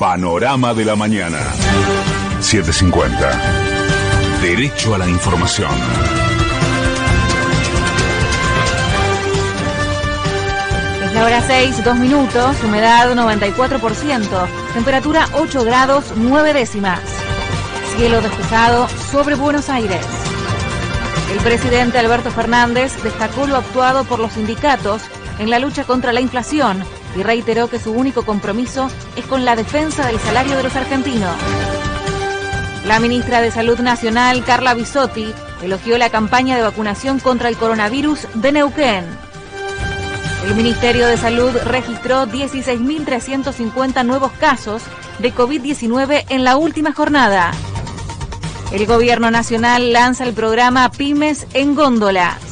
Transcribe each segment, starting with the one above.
Panorama de la mañana. 750. Derecho a la información. Es la hora 6, 2 minutos, humedad 94%, temperatura 8 grados 9 décimas. Cielo despejado sobre Buenos Aires. El presidente Alberto Fernández destacó lo actuado por los sindicatos en la lucha contra la inflación y reiteró que su único compromiso es con la defensa del salario de los argentinos. La ministra de Salud Nacional, Carla Bisotti, elogió la campaña de vacunación contra el coronavirus de Neuquén. El Ministerio de Salud registró 16.350 nuevos casos de COVID-19 en la última jornada. El Gobierno Nacional lanza el programa Pymes en Góndolas.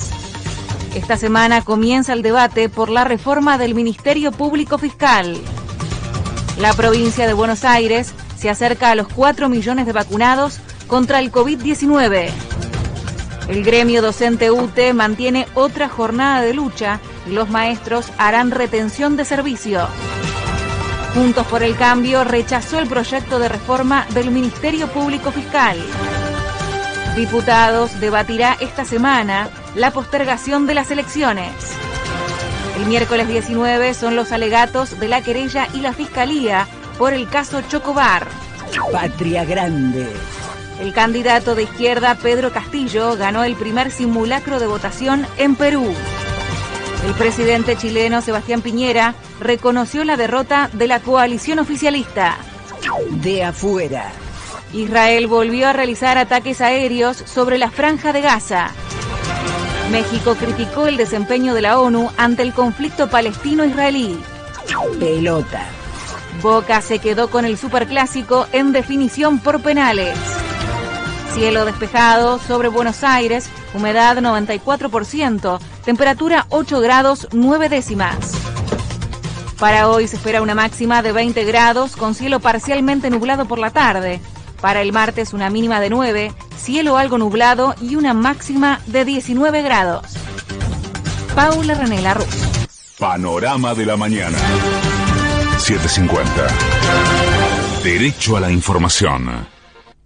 Esta semana comienza el debate por la reforma del Ministerio Público Fiscal. La provincia de Buenos Aires se acerca a los 4 millones de vacunados contra el COVID-19. El gremio docente UTE mantiene otra jornada de lucha y los maestros harán retención de servicio. Juntos por el Cambio rechazó el proyecto de reforma del Ministerio Público Fiscal. Diputados debatirá esta semana la postergación de las elecciones. El miércoles 19 son los alegatos de la querella y la fiscalía por el caso Chocobar. Patria Grande. El candidato de izquierda Pedro Castillo ganó el primer simulacro de votación en Perú. El presidente chileno Sebastián Piñera reconoció la derrota de la coalición oficialista. De afuera. Israel volvió a realizar ataques aéreos sobre la franja de Gaza. México criticó el desempeño de la ONU ante el conflicto palestino-israelí. Pelota. Boca se quedó con el superclásico en definición por penales. Cielo despejado sobre Buenos Aires, humedad 94%, temperatura 8 grados 9 décimas. Para hoy se espera una máxima de 20 grados con cielo parcialmente nublado por la tarde. Para el martes una mínima de 9, cielo algo nublado y una máxima de 19 grados. Paula René Ruz. Panorama de la mañana. 750. Derecho a la información.